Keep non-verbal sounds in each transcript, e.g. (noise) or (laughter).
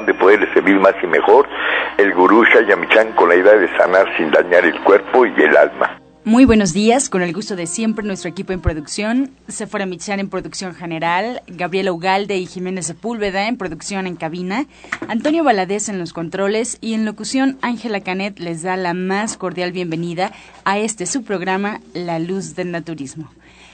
de poderle servir más y mejor, el gurú Shayamichan con la idea de sanar sin dañar el cuerpo y el alma. Muy buenos días, con el gusto de siempre nuestro equipo en producción, Sephora Michan en producción general, Gabriela Ugalde y Jiménez Sepúlveda en producción en cabina, Antonio Valadez en los controles y en locución Ángela Canet les da la más cordial bienvenida a este su programa La Luz del Naturismo.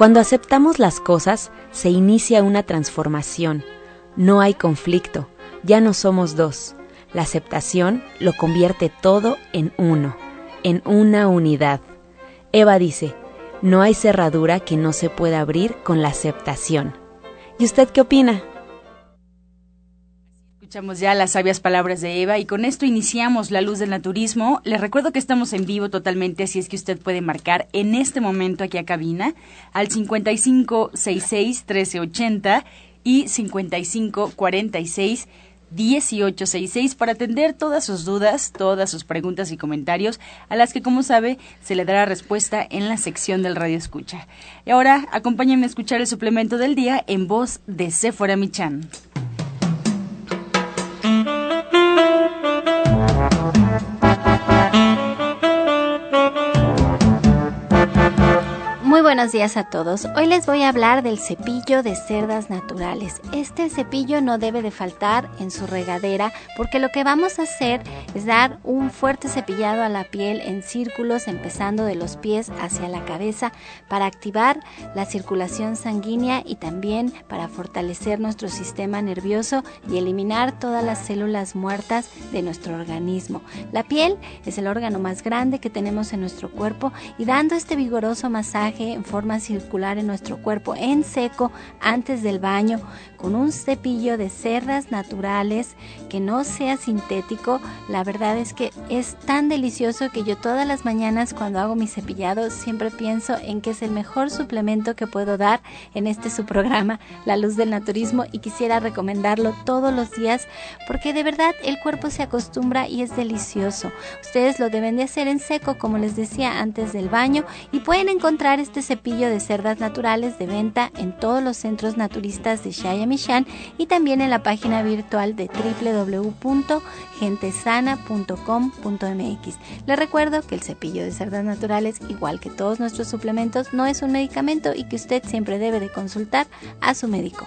Cuando aceptamos las cosas, se inicia una transformación. No hay conflicto, ya no somos dos. La aceptación lo convierte todo en uno, en una unidad. Eva dice, no hay cerradura que no se pueda abrir con la aceptación. ¿Y usted qué opina? Escuchamos ya las sabias palabras de Eva y con esto iniciamos la luz del naturismo. Les recuerdo que estamos en vivo totalmente, así es que usted puede marcar en este momento aquí a cabina al 5566 1380 y 5546 1866 para atender todas sus dudas, todas sus preguntas y comentarios, a las que, como sabe, se le dará respuesta en la sección del Radio Escucha. Y ahora, acompáñenme a escuchar el suplemento del día en voz de Sephora Michan. Buenos días a todos. Hoy les voy a hablar del cepillo de cerdas naturales. Este cepillo no debe de faltar en su regadera porque lo que vamos a hacer es dar un fuerte cepillado a la piel en círculos empezando de los pies hacia la cabeza para activar la circulación sanguínea y también para fortalecer nuestro sistema nervioso y eliminar todas las células muertas de nuestro organismo. La piel es el órgano más grande que tenemos en nuestro cuerpo y dando este vigoroso masaje en forma circular en nuestro cuerpo en seco antes del baño con un cepillo de cerdas naturales que no sea sintético. La verdad es que es tan delicioso que yo todas las mañanas cuando hago mi cepillado siempre pienso en que es el mejor suplemento que puedo dar en este su programa La Luz del Naturismo y quisiera recomendarlo todos los días porque de verdad el cuerpo se acostumbra y es delicioso. Ustedes lo deben de hacer en seco como les decía antes del baño y pueden encontrar este cepillo de cerdas naturales de venta en todos los centros naturistas de Shayamishan y también en la página virtual de www.gentesana.com.mx. Les recuerdo que el cepillo de cerdas naturales, igual que todos nuestros suplementos, no es un medicamento y que usted siempre debe de consultar a su médico.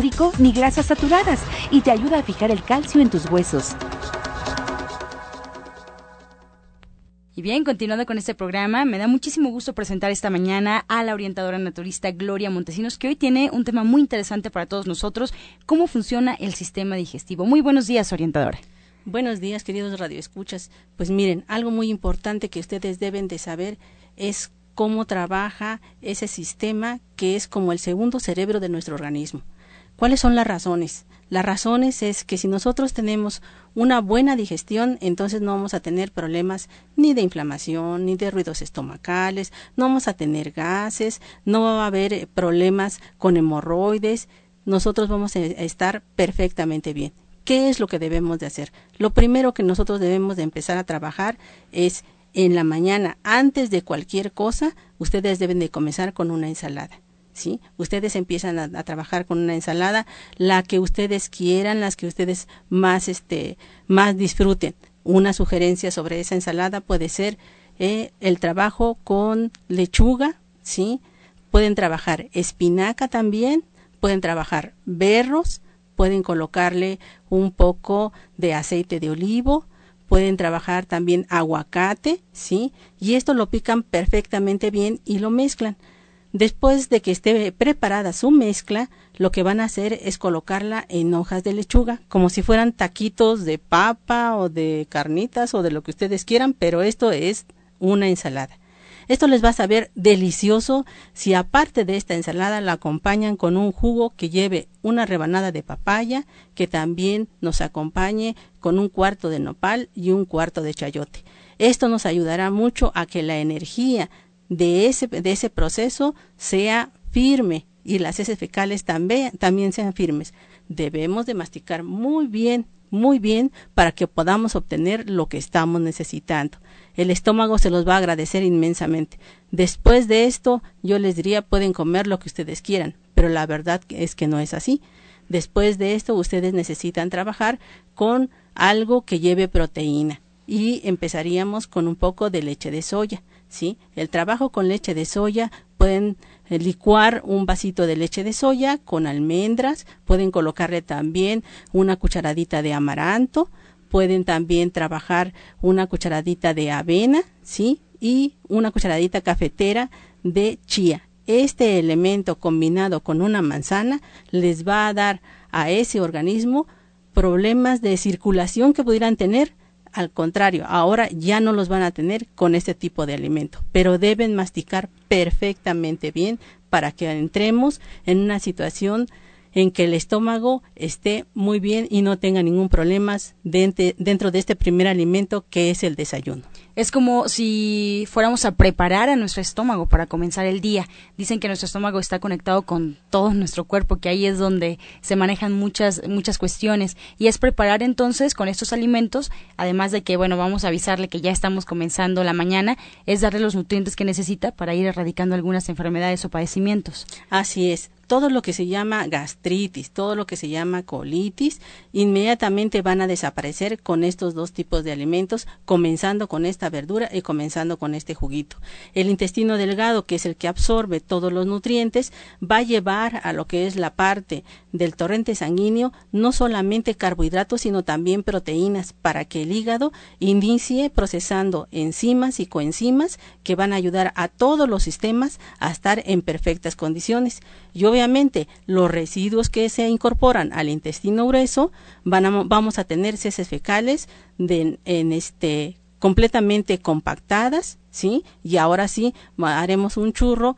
ni grasas saturadas y te ayuda a fijar el calcio en tus huesos. Y bien, continuando con este programa, me da muchísimo gusto presentar esta mañana a la orientadora naturista Gloria Montesinos, que hoy tiene un tema muy interesante para todos nosotros, cómo funciona el sistema digestivo. Muy buenos días, orientadora. Buenos días, queridos radioescuchas. Pues miren, algo muy importante que ustedes deben de saber es cómo trabaja ese sistema que es como el segundo cerebro de nuestro organismo. ¿Cuáles son las razones? Las razones es que si nosotros tenemos una buena digestión, entonces no vamos a tener problemas ni de inflamación, ni de ruidos estomacales, no vamos a tener gases, no va a haber eh, problemas con hemorroides, nosotros vamos a estar perfectamente bien. ¿Qué es lo que debemos de hacer? Lo primero que nosotros debemos de empezar a trabajar es en la mañana, antes de cualquier cosa, ustedes deben de comenzar con una ensalada ¿sí? Ustedes empiezan a, trabajar con una ensalada, la que ustedes quieran, las que ustedes más, este, más disfruten. Una sugerencia sobre esa ensalada puede ser eh, el trabajo con lechuga, ¿sí? Pueden trabajar espinaca también, pueden trabajar berros, pueden colocarle un poco de aceite de olivo, pueden trabajar también aguacate, ¿sí? Y esto lo pican perfectamente bien y lo mezclan. Después de que esté preparada su mezcla, lo que van a hacer es colocarla en hojas de lechuga, como si fueran taquitos de papa o de carnitas o de lo que ustedes quieran, pero esto es una ensalada. Esto les va a saber delicioso si aparte de esta ensalada la acompañan con un jugo que lleve una rebanada de papaya, que también nos acompañe con un cuarto de nopal y un cuarto de chayote. Esto nos ayudará mucho a que la energía de ese, de ese proceso sea firme y las heces fecales también, también sean firmes. Debemos de masticar muy bien, muy bien para que podamos obtener lo que estamos necesitando. El estómago se los va a agradecer inmensamente. Después de esto, yo les diría pueden comer lo que ustedes quieran, pero la verdad es que no es así. Después de esto, ustedes necesitan trabajar con algo que lleve proteína y empezaríamos con un poco de leche de soya. ¿Sí? El trabajo con leche de soya pueden eh, licuar un vasito de leche de soya con almendras, pueden colocarle también una cucharadita de amaranto, pueden también trabajar una cucharadita de avena, ¿sí? Y una cucharadita cafetera de chía. Este elemento combinado con una manzana les va a dar a ese organismo problemas de circulación que pudieran tener al contrario, ahora ya no los van a tener con este tipo de alimento, pero deben masticar perfectamente bien para que entremos en una situación en que el estómago esté muy bien y no tenga ningún problema dentro de este primer alimento que es el desayuno. Es como si fuéramos a preparar a nuestro estómago para comenzar el día. Dicen que nuestro estómago está conectado con todo nuestro cuerpo, que ahí es donde se manejan muchas muchas cuestiones y es preparar entonces con estos alimentos, además de que bueno, vamos a avisarle que ya estamos comenzando la mañana, es darle los nutrientes que necesita para ir erradicando algunas enfermedades o padecimientos. Así es todo lo que se llama gastritis, todo lo que se llama colitis, inmediatamente van a desaparecer con estos dos tipos de alimentos, comenzando con esta verdura y comenzando con este juguito. El intestino delgado, que es el que absorbe todos los nutrientes, va a llevar a lo que es la parte del torrente sanguíneo no solamente carbohidratos, sino también proteínas para que el hígado inicie procesando enzimas y coenzimas que van a ayudar a todos los sistemas a estar en perfectas condiciones. Y obviamente los residuos que se incorporan al intestino grueso van vamos a tener heces fecales de, en este completamente compactadas, ¿sí? Y ahora sí haremos un churro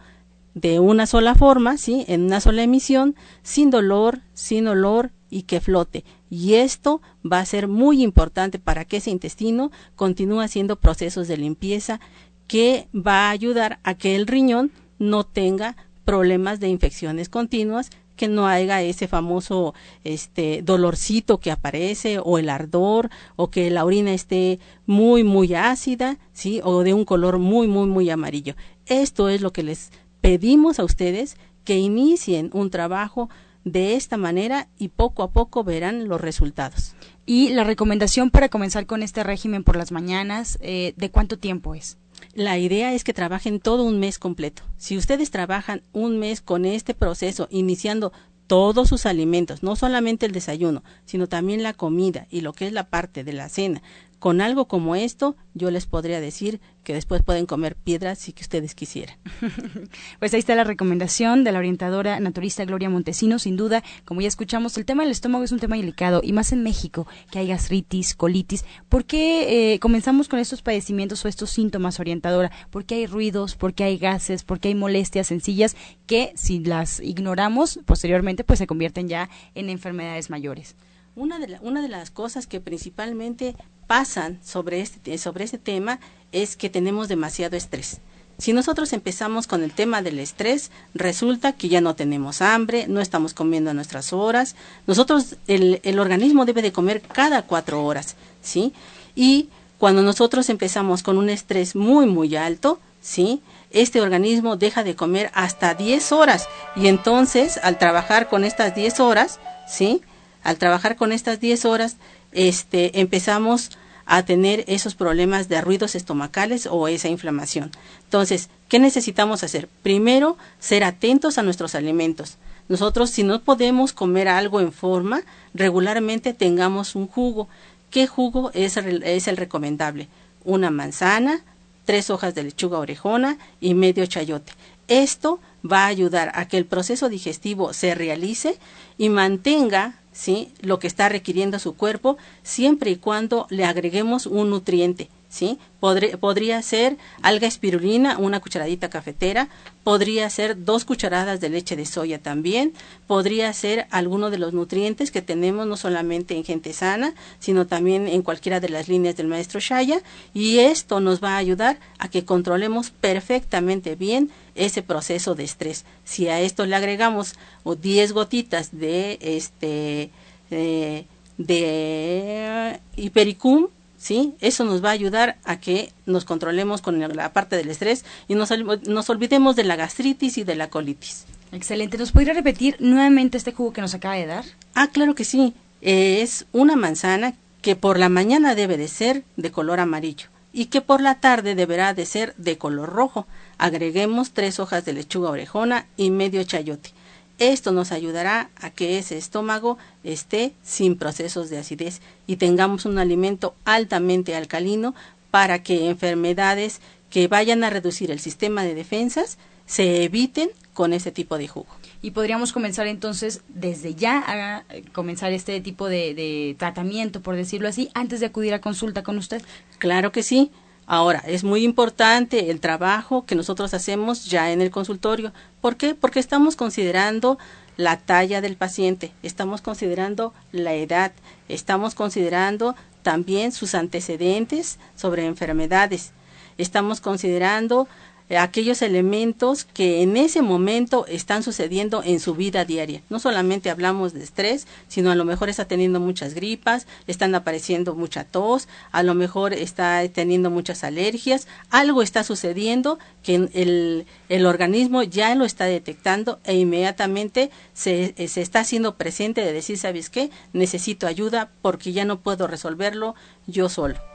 de una sola forma, ¿sí? En una sola emisión, sin dolor, sin olor y que flote. Y esto va a ser muy importante para que ese intestino continúe haciendo procesos de limpieza que va a ayudar a que el riñón no tenga problemas de infecciones continuas que no haya ese famoso este dolorcito que aparece o el ardor o que la orina esté muy muy ácida, sí, o de un color muy muy muy amarillo. Esto es lo que les pedimos a ustedes que inicien un trabajo de esta manera y poco a poco verán los resultados. Y la recomendación para comenzar con este régimen por las mañanas, eh, ¿de cuánto tiempo es? La idea es que trabajen todo un mes completo. Si ustedes trabajan un mes con este proceso, iniciando todos sus alimentos, no solamente el desayuno, sino también la comida y lo que es la parte de la cena, con algo como esto, yo les podría decir que después pueden comer piedras si que ustedes quisieran. (laughs) pues ahí está la recomendación de la orientadora naturista Gloria Montesino. Sin duda, como ya escuchamos, el tema del estómago es un tema delicado y más en México, que hay gastritis, colitis. ¿Por qué eh, comenzamos con estos padecimientos o estos síntomas, orientadora? ¿Por qué hay ruidos? ¿Por qué hay gases? ¿Por qué hay molestias sencillas que si las ignoramos posteriormente pues se convierten ya en enfermedades mayores? Una de, una de las cosas que principalmente pasan sobre este, sobre este tema es que tenemos demasiado estrés. Si nosotros empezamos con el tema del estrés, resulta que ya no tenemos hambre, no estamos comiendo a nuestras horas. Nosotros, el, el organismo debe de comer cada cuatro horas, ¿sí? Y cuando nosotros empezamos con un estrés muy, muy alto, ¿sí? este organismo deja de comer hasta 10 horas y entonces al trabajar con estas 10 horas, ¿sí? Al trabajar con estas 10 horas, este, empezamos a tener esos problemas de ruidos estomacales o esa inflamación. Entonces, ¿qué necesitamos hacer? Primero, ser atentos a nuestros alimentos. Nosotros, si no podemos comer algo en forma, regularmente tengamos un jugo. ¿Qué jugo es es el recomendable? Una manzana, tres hojas de lechuga orejona y medio chayote. Esto va a ayudar a que el proceso digestivo se realice y mantenga ¿sí? lo que está requiriendo su cuerpo siempre y cuando le agreguemos un nutriente. ¿sí? podría ser alga espirulina, una cucharadita cafetera, podría ser dos cucharadas de leche de soya también, podría ser alguno de los nutrientes que tenemos no solamente en gente sana, sino también en cualquiera de las líneas del maestro Shaya, y esto nos va a ayudar a que controlemos perfectamente bien ese proceso de estrés. Si a esto le agregamos 10 gotitas de este eh, de hipericum, ¿sí? Eso nos va a ayudar a que nos controlemos con la parte del estrés y nos, nos olvidemos de la gastritis y de la colitis. Excelente. ¿Nos podría repetir nuevamente este jugo que nos acaba de dar? Ah, claro que sí. es una manzana que por la mañana debe de ser de color amarillo y que por la tarde deberá de ser de color rojo. Agreguemos tres hojas de lechuga orejona y medio chayote. Esto nos ayudará a que ese estómago esté sin procesos de acidez y tengamos un alimento altamente alcalino para que enfermedades que vayan a reducir el sistema de defensas se eviten con ese tipo de jugo. Y podríamos comenzar entonces desde ya a comenzar este tipo de, de tratamiento, por decirlo así, antes de acudir a consulta con usted. Claro que sí. Ahora, es muy importante el trabajo que nosotros hacemos ya en el consultorio. ¿Por qué? Porque estamos considerando la talla del paciente, estamos considerando la edad, estamos considerando también sus antecedentes sobre enfermedades, estamos considerando aquellos elementos que en ese momento están sucediendo en su vida diaria. No solamente hablamos de estrés, sino a lo mejor está teniendo muchas gripas, están apareciendo mucha tos, a lo mejor está teniendo muchas alergias, algo está sucediendo que el, el organismo ya lo está detectando e inmediatamente se, se está haciendo presente de decir, ¿sabes qué? Necesito ayuda porque ya no puedo resolverlo yo solo.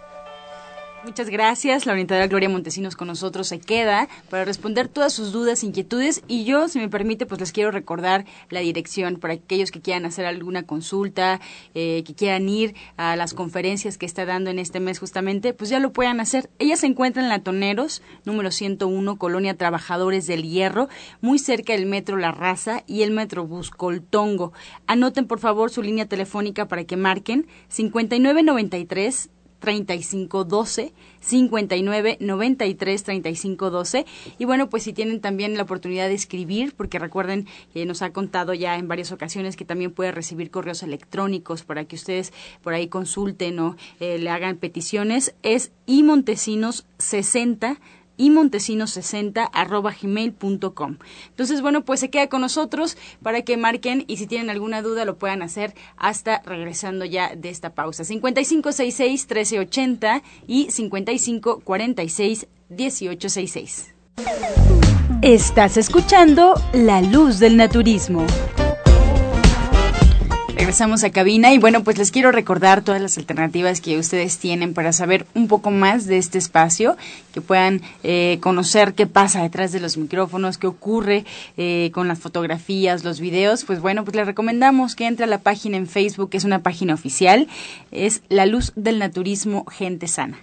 Muchas gracias. La orientadora Gloria Montesinos con nosotros se queda para responder todas sus dudas, inquietudes y yo, si me permite, pues les quiero recordar la dirección para aquellos que quieran hacer alguna consulta, eh, que quieran ir a las conferencias que está dando en este mes justamente, pues ya lo puedan hacer. Ella se encuentra en Latoneros, número 101, Colonia Trabajadores del Hierro, muy cerca del Metro La Raza y el Metro Buscoltongo. Anoten por favor su línea telefónica para que marquen 5993 3512 59 93 35 12 y bueno pues si tienen también la oportunidad de escribir porque recuerden que nos ha contado ya en varias ocasiones que también puede recibir correos electrónicos para que ustedes por ahí consulten o eh, le hagan peticiones es imontesinos 60 y montesinos60 arroba gmail.com. Entonces, bueno, pues se queda con nosotros para que marquen y si tienen alguna duda lo puedan hacer hasta regresando ya de esta pausa. 5566-1380 y 5546-1866. Estás escuchando La Luz del Naturismo. Regresamos a cabina y bueno, pues les quiero recordar todas las alternativas que ustedes tienen para saber un poco más de este espacio, que puedan eh, conocer qué pasa detrás de los micrófonos, qué ocurre eh, con las fotografías, los videos. Pues bueno, pues les recomendamos que entre a la página en Facebook, que es una página oficial, es La Luz del Naturismo Gente Sana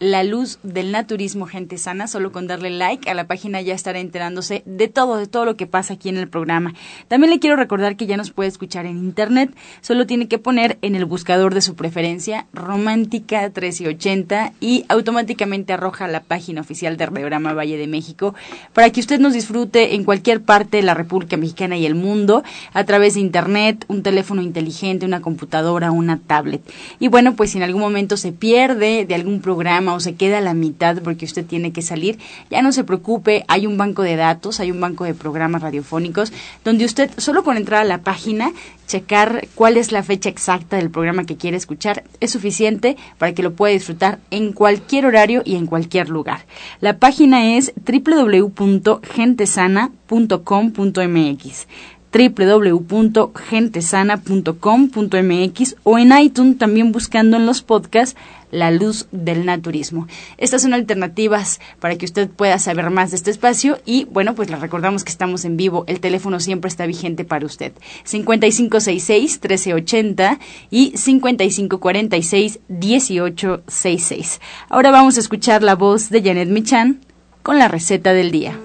la luz del naturismo gente sana, solo con darle like a la página ya estará enterándose de todo, de todo lo que pasa aquí en el programa. También le quiero recordar que ya nos puede escuchar en internet, solo tiene que poner en el buscador de su preferencia Romántica 1380 y automáticamente arroja la página oficial de Radiograma Valle de México para que usted nos disfrute en cualquier parte de la República Mexicana y el mundo a través de internet, un teléfono inteligente, una computadora, una tablet. Y bueno, pues si en algún momento se pierde de algún programa o se queda a la mitad porque usted tiene que salir, ya no se preocupe, hay un banco de datos, hay un banco de programas radiofónicos donde usted solo con entrar a la página, checar cuál es la fecha exacta del programa que quiere escuchar, es suficiente para que lo pueda disfrutar en cualquier horario y en cualquier lugar. La página es www.gentesana.com.mx www.gentesana.com.mx o en iTunes también buscando en los podcasts La Luz del Naturismo. Estas son alternativas para que usted pueda saber más de este espacio y bueno, pues le recordamos que estamos en vivo. El teléfono siempre está vigente para usted. 5566-1380 y 5546-1866. Ahora vamos a escuchar la voz de Janet Michan con la receta del día.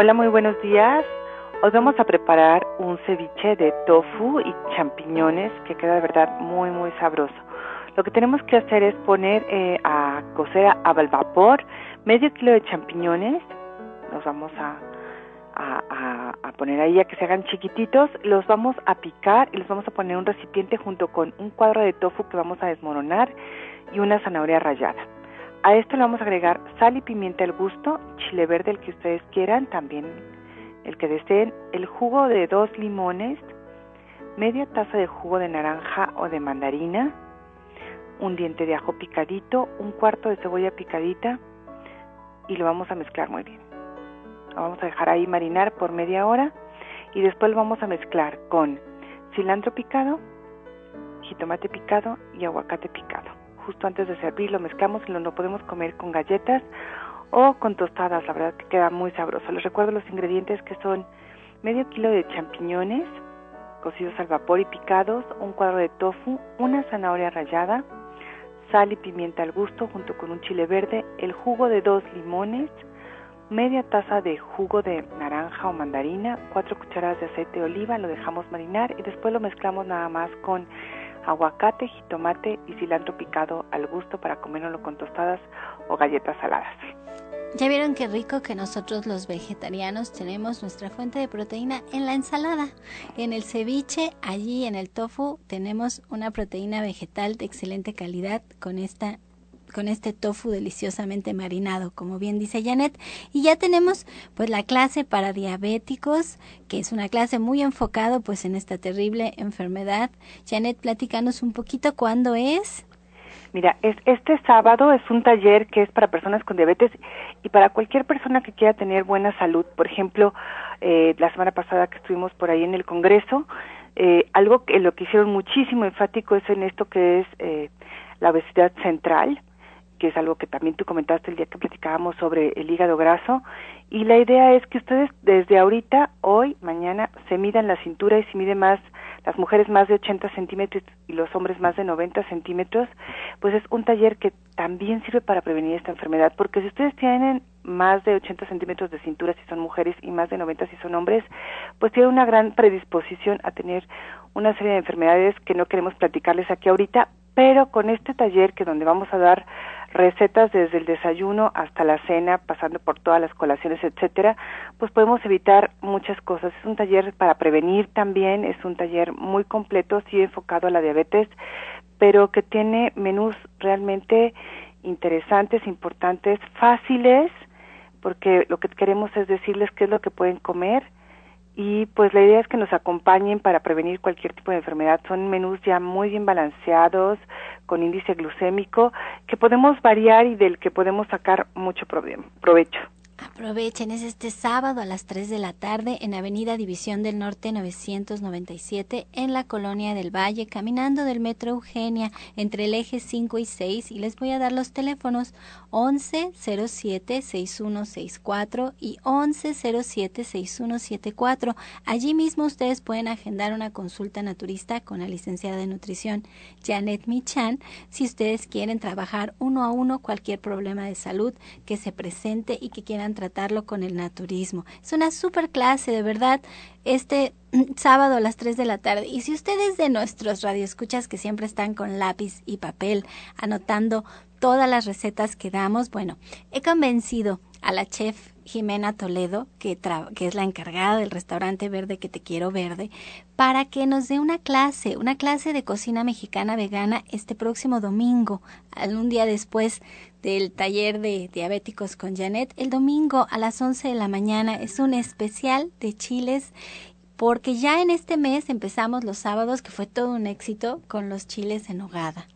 Hola, muy buenos días. Hoy vamos a preparar un ceviche de tofu y champiñones que queda de verdad muy, muy sabroso. Lo que tenemos que hacer es poner eh, a cocer al vapor medio kilo de champiñones. Los vamos a, a, a, poner ahí a que se hagan chiquititos. Los vamos a picar y los vamos a poner en un recipiente junto con un cuadro de tofu que vamos a desmoronar y una zanahoria rallada. A esto le vamos a agregar sal y pimienta al gusto, chile verde el que ustedes quieran, también el que deseen, el jugo de dos limones, media taza de jugo de naranja o de mandarina, un diente de ajo picadito, un cuarto de cebolla picadita y lo vamos a mezclar muy bien. Lo vamos a dejar ahí marinar por media hora y después lo vamos a mezclar con cilantro picado, jitomate picado y aguacate picado justo antes de servir, lo mezclamos y lo, podemos comer con galletas o con tostadas, la verdad que queda muy sabroso. Les recuerdo los ingredientes que son medio kilo de champiñones cocidos al vapor y picados, un cuadro de tofu, una zanahoria rallada, sal y pimienta al gusto junto con un chile verde, el jugo de dos limones, media taza de jugo de naranja o mandarina, cuatro cucharadas de aceite de oliva, lo dejamos marinar y después lo mezclamos nada más con aguacate, jitomate y cilantro picado al gusto para comérnoslo con tostadas o galletas saladas. Ya vieron qué rico que nosotros los vegetarianos tenemos nuestra fuente de proteína en la ensalada. En el ceviche, allí en el tofu, tenemos una proteína vegetal de excelente calidad con esta con este tofu deliciosamente marinado, como bien dice Janet. Y ya tenemos pues la clase para diabéticos, que es una clase muy enfocado pues en esta terrible enfermedad. Janet, platícanos un poquito cuándo es. Mira, es, este sábado es un taller que es para personas con diabetes y para cualquier persona que quiera tener buena salud. Por ejemplo, eh, la semana pasada que estuvimos por ahí en el Congreso, eh, algo que lo que hicieron muchísimo enfático es en esto que es eh, la obesidad central que es algo que también tú comentaste el día que platicábamos sobre el hígado graso. Y la idea es que ustedes desde ahorita, hoy, mañana, se midan la cintura y si miden más, las mujeres más de 80 centímetros y los hombres más de 90 centímetros, pues es un taller que también sirve para prevenir esta enfermedad, porque si ustedes tienen más de 80 centímetros de cintura si son mujeres y más de 90 si son hombres, pues tienen una gran predisposición a tener una serie de enfermedades que no queremos platicarles aquí ahorita, pero con este taller que donde vamos a dar recetas desde el desayuno hasta la cena, pasando por todas las colaciones, etcétera, pues podemos evitar muchas cosas. Es un taller para prevenir también, es un taller muy completo, sí enfocado a la diabetes, pero que tiene menús realmente interesantes, importantes, fáciles, porque lo que queremos es decirles qué es lo que pueden comer y pues la idea es que nos acompañen para prevenir cualquier tipo de enfermedad. Son menús ya muy bien balanceados, con índice glucémico, que podemos variar y del que podemos sacar mucho provecho. Aprovechen, es este sábado a las 3 de la tarde en Avenida División del Norte 997 en la Colonia del Valle, caminando del Metro Eugenia entre el eje 5 y 6 y les voy a dar los teléfonos 1107-6164 y 1107-6174. Allí mismo ustedes pueden agendar una consulta naturista con la licenciada de nutrición Janet Michan si ustedes quieren trabajar uno a uno cualquier problema de salud que se presente y que quieran tratarlo con el naturismo. Es una super clase, de verdad, este sábado a las 3 de la tarde. Y si ustedes de nuestros radioescuchas que siempre están con lápiz y papel anotando todas las recetas que damos, bueno, he convencido a la chef Jimena Toledo, que, que es la encargada del restaurante verde que te quiero verde, para que nos dé una clase, una clase de cocina mexicana vegana este próximo domingo, un día después del taller de diabéticos con Janet. El domingo a las 11 de la mañana es un especial de chiles porque ya en este mes empezamos los sábados, que fue todo un éxito, con los chiles en hogada.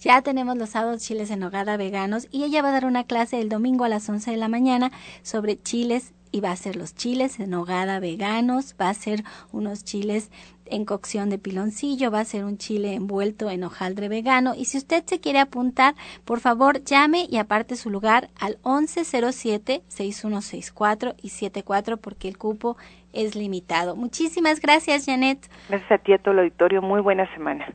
Ya tenemos los sábados chiles en hogada veganos y ella va a dar una clase el domingo a las 11 de la mañana sobre chiles y va a ser los chiles en hogada veganos, va a ser unos chiles en cocción de piloncillo, va a ser un chile envuelto en hojaldre vegano y si usted se quiere apuntar, por favor llame y aparte su lugar al 1107-6164 y 74 porque el cupo es limitado. Muchísimas gracias, Janet. Gracias a ti, a todo el auditorio. Muy buena semana.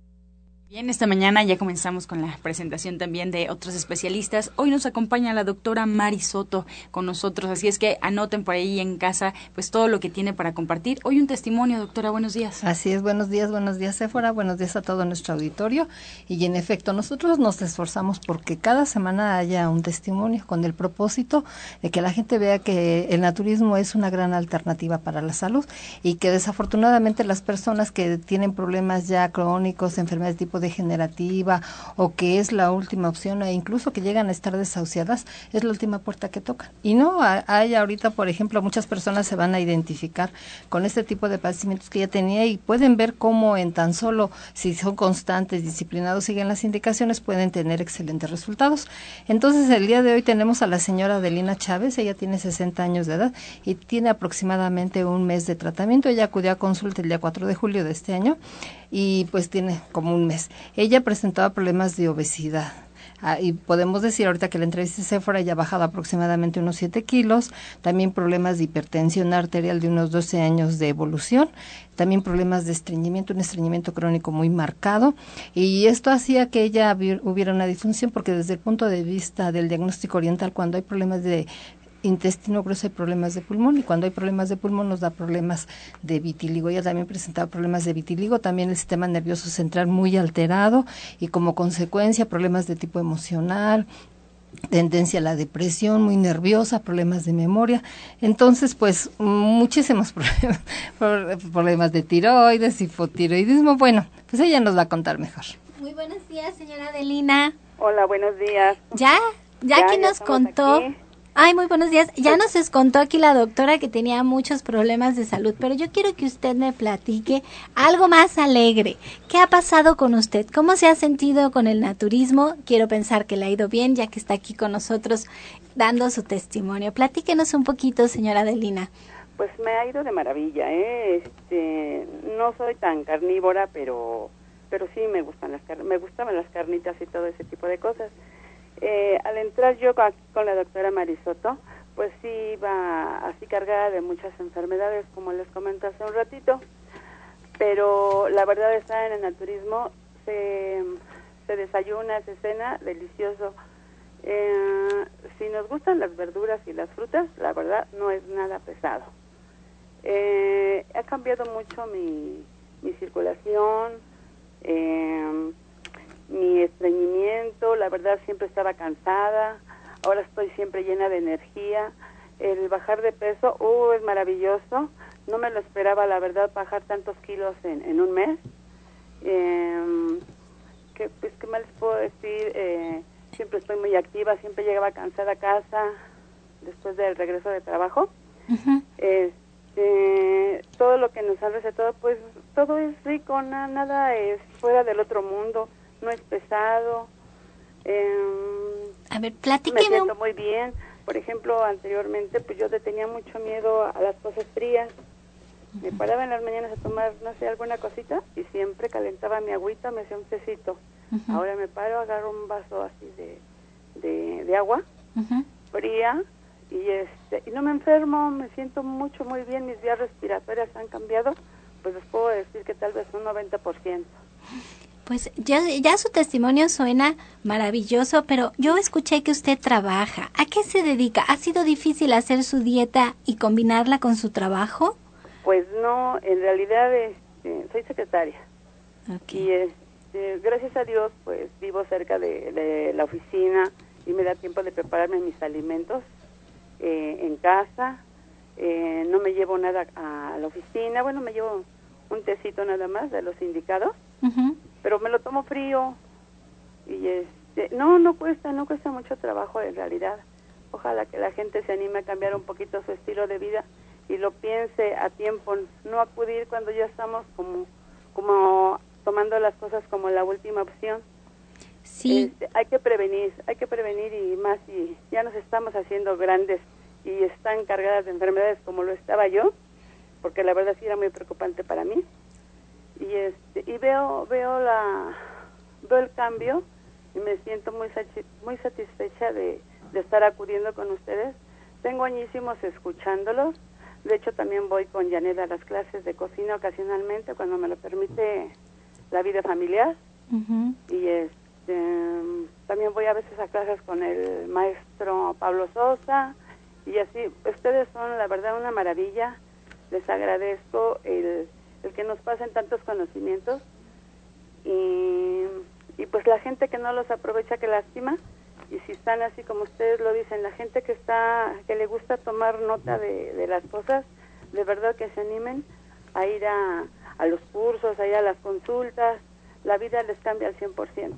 Bien, esta mañana ya comenzamos con la presentación también de otros especialistas. Hoy nos acompaña la doctora Mari Soto con nosotros, así es que anoten por ahí en casa pues todo lo que tiene para compartir. Hoy un testimonio, doctora, buenos días. Así es, buenos días, buenos días, Sephora, buenos días a todo nuestro auditorio. Y en efecto, nosotros nos esforzamos porque cada semana haya un testimonio con el propósito de que la gente vea que el naturismo es una gran alternativa para la salud y que desafortunadamente las personas que tienen problemas ya crónicos, enfermedades de tipo degenerativa o que es la última opción e incluso que llegan a estar desahuciadas, es la última puerta que tocan. Y no, hay ahorita, por ejemplo, muchas personas se van a identificar con este tipo de padecimientos que ya tenía y pueden ver cómo en tan solo, si son constantes, disciplinados, siguen las indicaciones, pueden tener excelentes resultados. Entonces, el día de hoy tenemos a la señora Adelina Chávez, ella tiene 60 años de edad y tiene aproximadamente un mes de tratamiento. Ella acudió a consulta el día 4 de julio de este año y pues tiene como un mes. Ella presentaba problemas de obesidad. Ah, y podemos decir ahorita que la entrevista Sephora ella ha bajado aproximadamente unos 7 kilos, también problemas de hipertensión arterial de unos 12 años de evolución, también problemas de estreñimiento, un estreñimiento crónico muy marcado, y esto hacía que ella hubiera una disfunción porque desde el punto de vista del diagnóstico oriental, cuando hay problemas de intestino grueso hay problemas de pulmón y cuando hay problemas de pulmón nos da problemas de vitiligo. Ella también presentaba problemas de vitiligo, también el sistema nervioso central muy alterado y como consecuencia problemas de tipo emocional, tendencia a la depresión, muy nerviosa, problemas de memoria. Entonces, pues muchísimos (laughs) problemas, problemas de tiroides, hipotiroidismo. Bueno, pues ella nos va a contar mejor. Muy buenos días, señora Adelina. Hola, buenos días. Ya, ya, que nos contó. Ay, muy buenos días. Ya nos contó aquí la doctora que tenía muchos problemas de salud, pero yo quiero que usted me platique algo más alegre. ¿Qué ha pasado con usted? ¿Cómo se ha sentido con el naturismo? Quiero pensar que le ha ido bien, ya que está aquí con nosotros dando su testimonio. Platíquenos un poquito, señora Adelina. Pues me ha ido de maravilla, ¿eh? Este, no soy tan carnívora, pero pero sí me gustan las me gustaban las carnitas y todo ese tipo de cosas. Eh, al entrar yo con la doctora Marisoto, pues sí iba así cargada de muchas enfermedades, como les comenté hace un ratito, pero la verdad está en el naturismo, se, se desayuna, se cena, delicioso. Eh, si nos gustan las verduras y las frutas, la verdad no es nada pesado. Eh, ha cambiado mucho mi, mi circulación, eh, mi estreñimiento, la verdad siempre estaba cansada, ahora estoy siempre llena de energía. El bajar de peso, uh, es maravilloso. No me lo esperaba, la verdad, bajar tantos kilos en, en un mes. Eh, ¿qué, pues, ¿Qué más les puedo decir? Eh, siempre estoy muy activa, siempre llegaba cansada a casa después del regreso de trabajo. este, todo lo que nos han recetado, pues todo es rico, nada es fuera del otro mundo no es pesado. Eh, a ver, platíqueme. Me siento muy bien. Por ejemplo, anteriormente, pues yo tenía mucho miedo a las cosas frías. Me paraba en las mañanas a tomar, no sé, alguna cosita y siempre calentaba mi agüita, me hacía un tecito. Ahora me paro, agarro un vaso así de, de, agua fría y este y no me enfermo, me siento mucho muy bien, mis vías respiratorias han cambiado, pues les puedo decir que tal vez un 90%. Pues ya, ya su testimonio suena maravilloso, pero yo escuché que usted trabaja. ¿A qué se dedica? ¿Ha sido difícil hacer su dieta y combinarla con su trabajo? Pues no, en realidad este, soy secretaria. Y este, gracias a Dios, pues vivo cerca de, la oficina y me da tiempo de prepararme mis alimentos eh, en casa. Eh, no me llevo nada a la oficina. Bueno, me llevo un tecito nada más de los indicados pero me lo tomo frío y este, no, no cuesta, no cuesta mucho trabajo en realidad. Ojalá que la gente se anime a cambiar un poquito su estilo de vida y lo piense a tiempo, no acudir cuando ya estamos como, como tomando las cosas como la última opción. Sí. Este, hay que prevenir, hay que prevenir y más y ya nos estamos haciendo grandes y están cargadas de enfermedades como lo estaba yo, porque la verdad sí era muy preocupante para mí y este y veo veo la veo el cambio y me siento muy muy satisfecha de, de estar acudiendo con ustedes. Tengo añísimos escuchándolos. De hecho también voy con Janet a las clases de cocina ocasionalmente cuando me lo permite la vida familiar. Y este también voy a veces a clases con el maestro Pablo Sosa y así. Ustedes son la verdad una maravilla. Les agradezco el el que nos pasen tantos conocimientos. Y, y pues la gente que no los aprovecha que lástima. Y si están así como ustedes lo dicen la gente que está que le gusta tomar nota de, de las cosas de verdad que se animen a ir a, a los cursos a ir a las consultas. La vida les cambia al 100%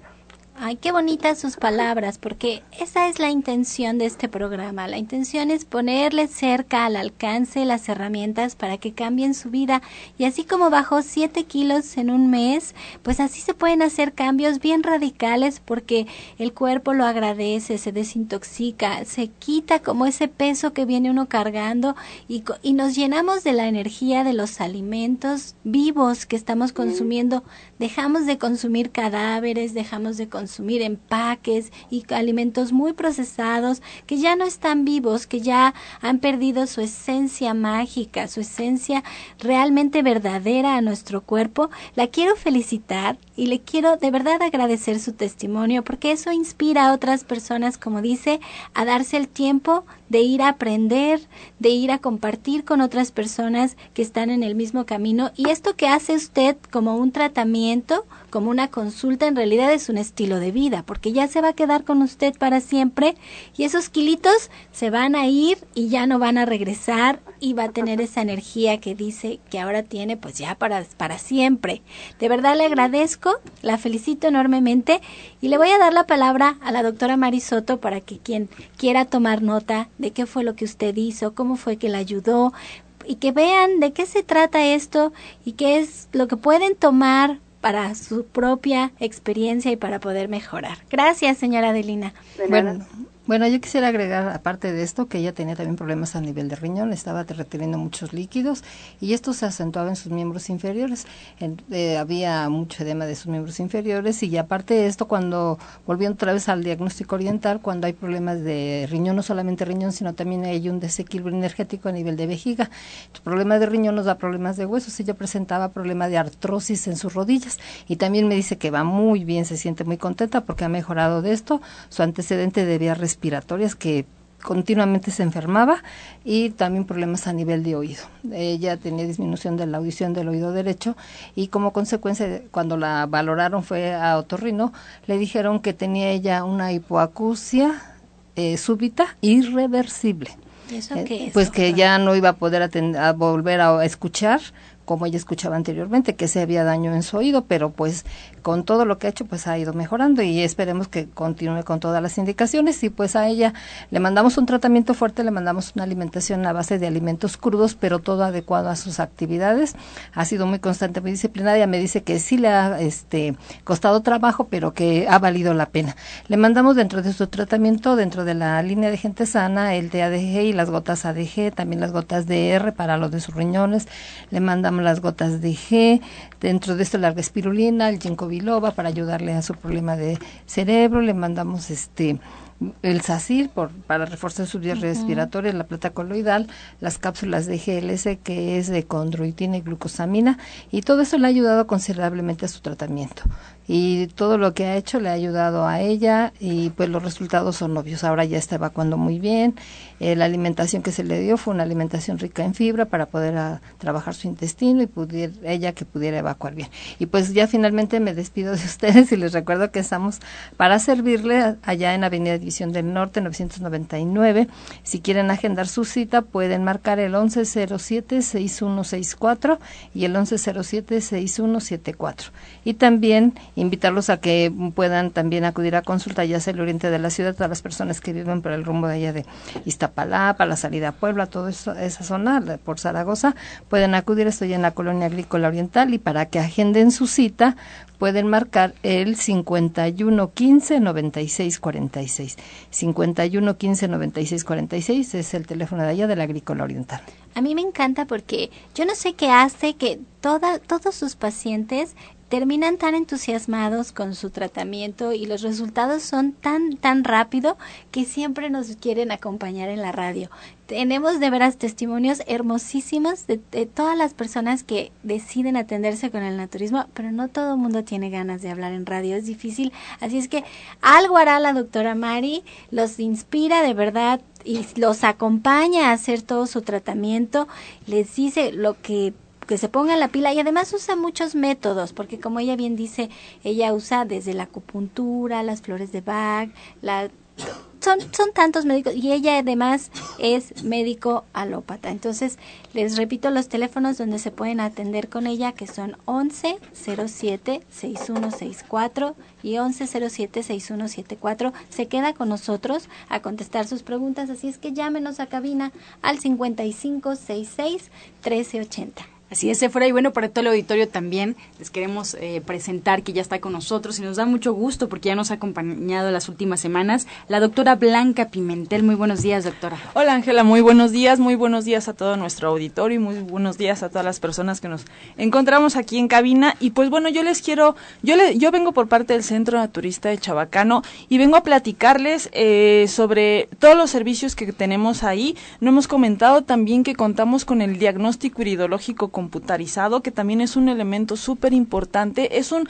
Ay, qué bonitas sus palabras, porque esa es la intención de este programa. La intención es ponerles cerca al alcance las herramientas para que cambien su vida. Y así como bajó 7 kilos en un mes, pues así se pueden hacer cambios bien radicales porque el cuerpo lo agradece, se desintoxica, se quita como ese peso que viene uno cargando y, y nos llenamos de la energía de los alimentos vivos que estamos consumiendo. Dejamos de consumir cadáveres, dejamos de consumir consumir empaques y alimentos muy procesados que ya no están vivos, que ya han perdido su esencia mágica, su esencia realmente verdadera a nuestro cuerpo, la quiero felicitar y le quiero de verdad agradecer su testimonio porque eso inspira a otras personas, como dice, a darse el tiempo de ir a aprender, de ir a compartir con otras personas que están en el mismo camino. Y esto que hace usted como un tratamiento, como una consulta, en realidad es un estilo de vida, porque ya se va a quedar con usted para siempre y esos kilitos se van a ir y ya no van a regresar y va a tener esa energía que dice que ahora tiene pues ya para, para siempre. De verdad le agradezco, la felicito enormemente y le voy a dar la palabra a la doctora Marisoto para que quien quiera tomar nota de qué fue lo que usted hizo, cómo fue que la ayudó y que vean de qué se trata esto y qué es lo que pueden tomar para su propia experiencia y para poder mejorar. Gracias, señora Adelina. Bueno, bueno, yo quisiera agregar, aparte de esto, que ella tenía también problemas a nivel de riñón, estaba reteniendo muchos líquidos y esto se acentuaba en sus miembros inferiores. Eh, había mucho edema de sus miembros inferiores y aparte de esto, cuando volviendo otra vez al diagnóstico oriental, cuando hay problemas de riñón, no solamente riñón, sino también hay un desequilibrio energético a nivel de vejiga. El problema de riñón nos da problemas de huesos. Ella presentaba problemas de artrosis en sus rodillas y también me dice que va muy bien, se siente muy contenta porque ha mejorado de esto. Su antecedente debía respiratorias que continuamente se enfermaba y también problemas a nivel de oído. Ella tenía disminución de la audición del oído derecho y como consecuencia cuando la valoraron fue a otorrino, le dijeron que tenía ella una hipoacusia eh, súbita irreversible. ¿Eso eh, qué es, pues que ya no iba a poder a volver a escuchar como ella escuchaba anteriormente, que se había daño en su oído, pero pues con todo lo que ha hecho, pues ha ido mejorando y esperemos que continúe con todas las indicaciones y pues a ella le mandamos un tratamiento fuerte, le mandamos una alimentación a base de alimentos crudos, pero todo adecuado a sus actividades. Ha sido muy constante, muy disciplinaria, me dice que sí le ha este, costado trabajo, pero que ha valido la pena. Le mandamos dentro de su tratamiento, dentro de la línea de gente sana, el de ADG y las gotas ADG, también las gotas DR para los de sus riñones. Le mandamos las gotas de G, dentro de esto la espirulina, el ginkgo biloba para ayudarle a su problema de cerebro, le mandamos este el SACIR por, para reforzar sus vías respiratorias, la plata coloidal, las cápsulas de GLS que es de condroitina y glucosamina y todo eso le ha ayudado considerablemente a su tratamiento y todo lo que ha hecho le ha ayudado a ella y pues los resultados son obvios. Ahora ya está evacuando muy bien. Eh, la alimentación que se le dio fue una alimentación rica en fibra para poder ah, trabajar su intestino y pudiera, ella que pudiera evacuar bien. Y pues ya finalmente me despido de (laughs) ustedes y les recuerdo que estamos para servirle allá en Avenida División del Norte 999. Si quieren agendar su cita pueden marcar el 1107-6164 y el 1107-6174. Y también invitarlos a que puedan también acudir a consulta ya sea el oriente de la ciudad, todas las personas que viven por el rumbo de allá de Iztapalapa, la salida a Puebla, toda esa zona, por Zaragoza, pueden acudir, estoy en la colonia agrícola oriental y para que agenden su cita pueden marcar el 51 15 96 46. 51 15 96 46 es el teléfono de allá de la agrícola oriental. A mí me encanta porque yo no sé qué hace que toda, todos sus pacientes terminan tan entusiasmados con su tratamiento y los resultados son tan tan rápido que siempre nos quieren acompañar en la radio. Tenemos de veras testimonios hermosísimos de, todas las personas que deciden atenderse con el naturismo, pero no todo el mundo tiene ganas de hablar en radio, es difícil. Así es que algo hará la doctora Mari, los inspira de verdad y los acompaña a hacer todo su tratamiento, les dice lo que que se ponga la pila y además usa muchos métodos, porque como ella bien dice, ella usa desde la acupuntura, las flores de Bach, la son, son tantos médicos y ella además es médico alópata. Entonces, les repito los teléfonos donde se pueden atender con ella, que son 11 07 6164 y 11 07 6174. Se queda con nosotros a contestar sus preguntas, así es que llámenos a cabina al 5566 1380. Así es, fuera y bueno, para todo el auditorio también les queremos eh, presentar que ya está con nosotros y nos da mucho gusto porque ya nos ha acompañado las últimas semanas la doctora Blanca Pimentel. Muy buenos días, doctora. Hola, Ángela, muy buenos días, muy buenos días a todo nuestro auditorio y muy buenos días a todas las personas que nos encontramos aquí en cabina. Y pues bueno, yo les quiero, yo, le, yo vengo por parte del Centro Naturista de Chabacano y vengo a platicarles eh, sobre todos los servicios que tenemos ahí. No hemos comentado también que contamos con el diagnóstico iridológico computarizado, que también es un elemento súper importante. Es, un,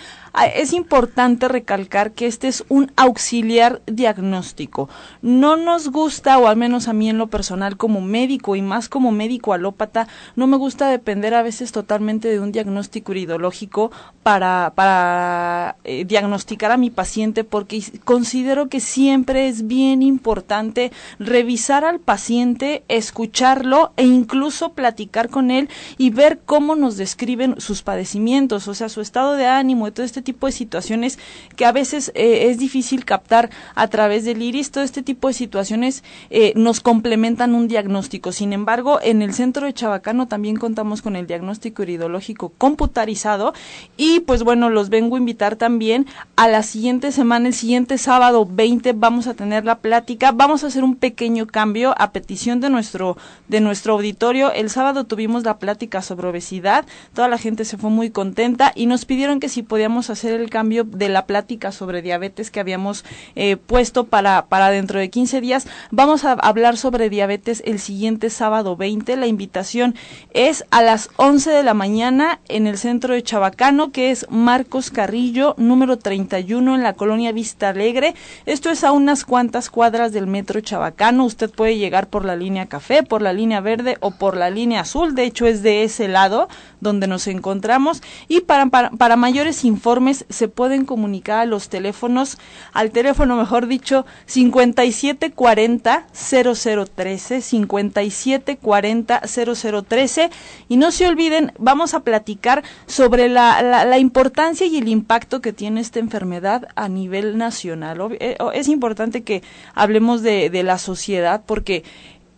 es importante recalcar que este es un auxiliar diagnóstico. No nos gusta, o al menos a mí en lo personal como médico y más como médico alópata, no me gusta depender a veces totalmente de un diagnóstico iridológico para, para eh, diagnosticar a mi paciente porque considero que siempre es bien importante revisar al paciente, escucharlo e incluso platicar con él y ver cómo nos describen sus padecimientos, o sea, su estado de ánimo y todo este tipo de situaciones que a veces eh, es difícil captar a través del iris. Todo este tipo de situaciones eh, nos complementan un diagnóstico. Sin embargo, en el centro de Chabacano también contamos con el diagnóstico iridológico computarizado y pues bueno, los vengo a invitar también a la siguiente semana, el siguiente sábado 20 vamos a tener la plática. Vamos a hacer un pequeño cambio a petición de nuestro de nuestro auditorio. El sábado tuvimos la plática sobre obesidad. Toda la gente se fue muy contenta y nos pidieron que si podíamos hacer el cambio de la plática sobre diabetes que habíamos eh, puesto para, para dentro de 15 días. Vamos a hablar sobre diabetes el siguiente sábado 20. La invitación es a las 11 de la mañana en el centro de Chabacano, que es Marcos Carrillo, número 31 en la colonia Vista Alegre. Esto es a unas cuantas cuadras del metro Chabacano. Usted puede llegar por la línea café, por la línea verde o por la línea azul. De hecho, es de ese lado donde nos encontramos y para, para, mayores informes se pueden comunicar a los teléfonos, al teléfono mejor dicho 5740 0013, 5740 0013 y no se olviden, vamos a platicar sobre la, la, importancia y el impacto que tiene esta enfermedad a nivel nacional. Eh, es importante que hablemos de, de la sociedad porque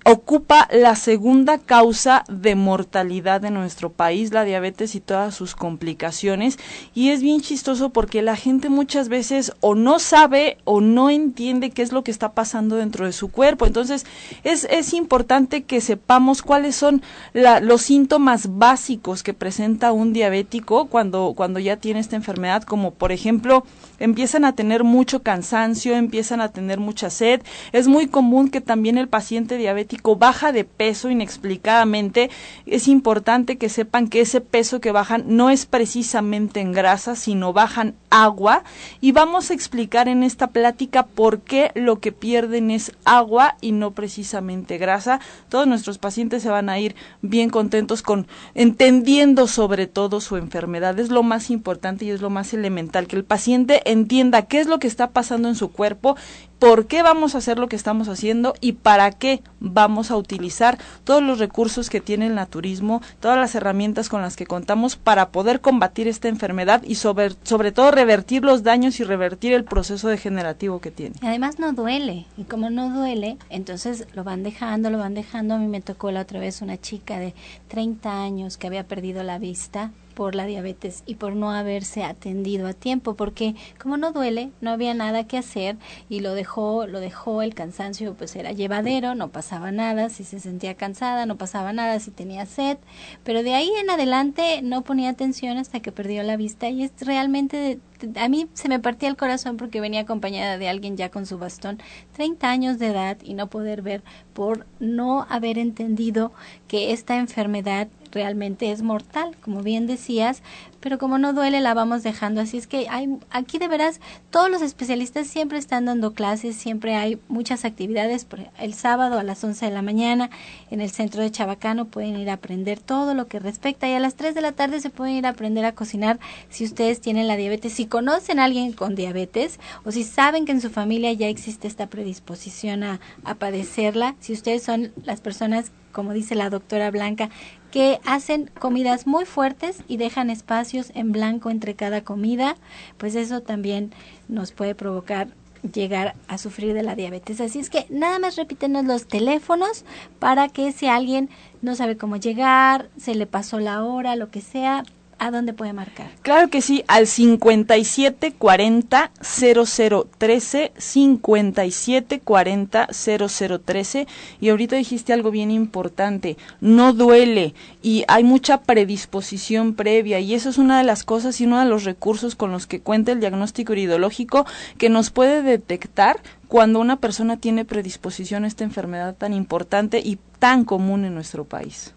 ocupa la segunda causa de mortalidad de nuestro país, la diabetes y todas sus complicaciones. Y es bien chistoso porque la gente muchas veces o no sabe o no entiende qué es lo que está pasando dentro de su cuerpo. Entonces es, es importante que sepamos cuáles son los síntomas básicos que presenta un diabético cuando, cuando ya tiene esta enfermedad, como por ejemplo empiezan a tener mucho cansancio, empiezan a tener mucha sed. Es muy común que también el paciente diabético baja de peso inexplicadamente. Es importante que sepan que ese peso que bajan no es precisamente en grasa, sino bajan agua. Y vamos a explicar en esta plática por qué lo que pierden es agua y no precisamente grasa. Todos nuestros pacientes se van a ir bien contentos con entendiendo sobre todo su enfermedad. Es lo más importante y es lo más elemental que el paciente entienda qué es lo que está pasando en su cuerpo por qué vamos a hacer lo que estamos haciendo y para qué vamos a utilizar todos los recursos que tiene el naturismo, todas las herramientas con las que contamos para poder combatir esta enfermedad y sobre, sobre todo revertir los daños y revertir el proceso degenerativo que tiene. Además no duele y como no duele, entonces lo van dejando, lo van dejando. A mí me tocó la otra vez una chica de 30 años que había perdido la vista por la diabetes y por no haberse atendido a tiempo, porque como no duele, no había nada que hacer y lo dejó, lo dejó el cansancio, pues era llevadero, no pasaba nada, si se sentía cansada, no pasaba nada, si tenía sed, pero de ahí en adelante no ponía atención hasta que perdió la vista y es realmente a mí se me partía el corazón porque venía acompañada de alguien ya con su bastón, 30 años de edad y no poder ver por no haber entendido que esta enfermedad realmente es mortal, como bien decías, pero como no duele la vamos dejando. Así es que hay, aquí de veras todos los especialistas siempre están dando clases, siempre hay muchas actividades. El sábado a las 11 de la mañana en el centro de Chabacano pueden ir a aprender todo lo que respecta y a las 3 de la tarde se pueden ir a aprender a cocinar si ustedes tienen la diabetes, si conocen a alguien con diabetes o si saben que en su familia ya existe esta predisposición a, a padecerla, si ustedes son las personas como dice la doctora Blanca, que hacen comidas muy fuertes y dejan espacios en blanco entre cada comida, pues eso también nos puede provocar llegar a sufrir de la diabetes. Así es que nada más repítenos los teléfonos para que si alguien no sabe cómo llegar, se le pasó la hora, lo que sea, ¿A dónde puede marcar? Claro que sí, al 5740 0013, 5740 0013. Y ahorita dijiste algo bien importante, no duele y hay mucha predisposición previa y eso es una de las cosas y uno de los recursos con los que cuenta el diagnóstico iridológico que nos puede detectar cuando una persona tiene predisposición a esta enfermedad tan importante y tan común en nuestro país.